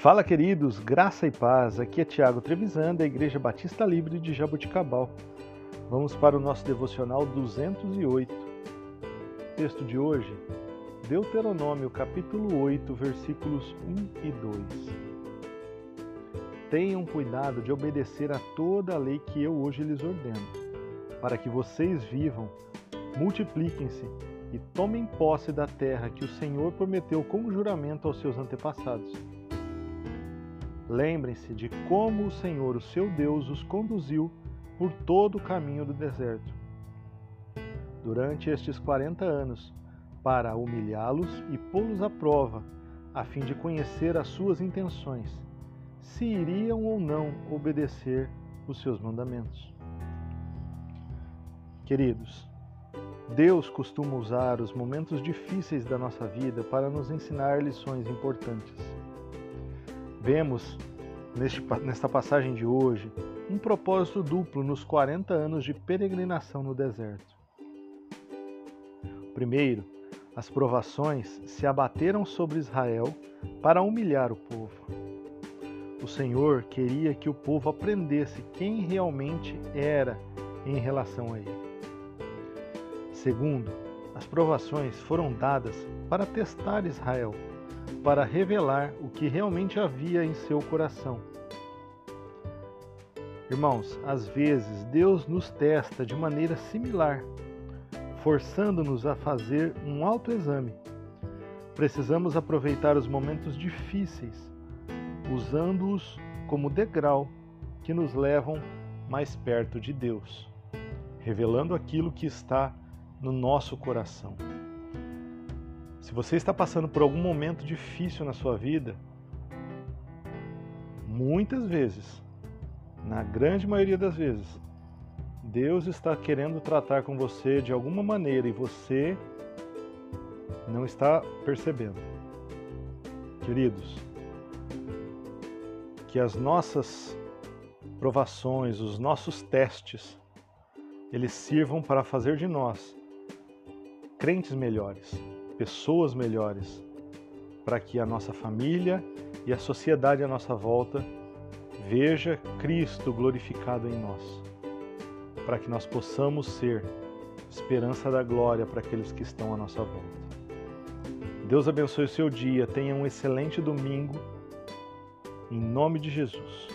Fala, queridos, graça e paz. Aqui é Tiago Trevisan, da Igreja Batista Livre de Jaboticabal. Vamos para o nosso devocional 208. Texto de hoje, Deuteronômio, capítulo 8, versículos 1 e 2. Tenham cuidado de obedecer a toda a lei que eu hoje lhes ordeno, para que vocês vivam, multipliquem-se e tomem posse da terra que o Senhor prometeu com juramento aos seus antepassados Lembrem-se de como o Senhor, o seu Deus, os conduziu por todo o caminho do deserto. Durante estes 40 anos, para humilhá-los e pô-los à prova, a fim de conhecer as suas intenções, se iriam ou não obedecer os seus mandamentos. Queridos, Deus costuma usar os momentos difíceis da nossa vida para nos ensinar lições importantes. Vemos neste, nesta passagem de hoje um propósito duplo nos 40 anos de peregrinação no deserto. Primeiro, as provações se abateram sobre Israel para humilhar o povo. O Senhor queria que o povo aprendesse quem realmente era em relação a Ele. Segundo, as provações foram dadas para testar Israel para revelar o que realmente havia em seu coração. Irmãos, às vezes Deus nos testa de maneira similar, forçando-nos a fazer um autoexame. Precisamos aproveitar os momentos difíceis, usando-os como degrau que nos levam mais perto de Deus, revelando aquilo que está no nosso coração. Se você está passando por algum momento difícil na sua vida, muitas vezes, na grande maioria das vezes, Deus está querendo tratar com você de alguma maneira e você não está percebendo. Queridos, que as nossas provações, os nossos testes, eles sirvam para fazer de nós crentes melhores, pessoas melhores, para que a nossa família e a sociedade à nossa volta veja Cristo glorificado em nós, para que nós possamos ser esperança da glória para aqueles que estão à nossa volta. Deus abençoe o seu dia, tenha um excelente domingo, em nome de Jesus.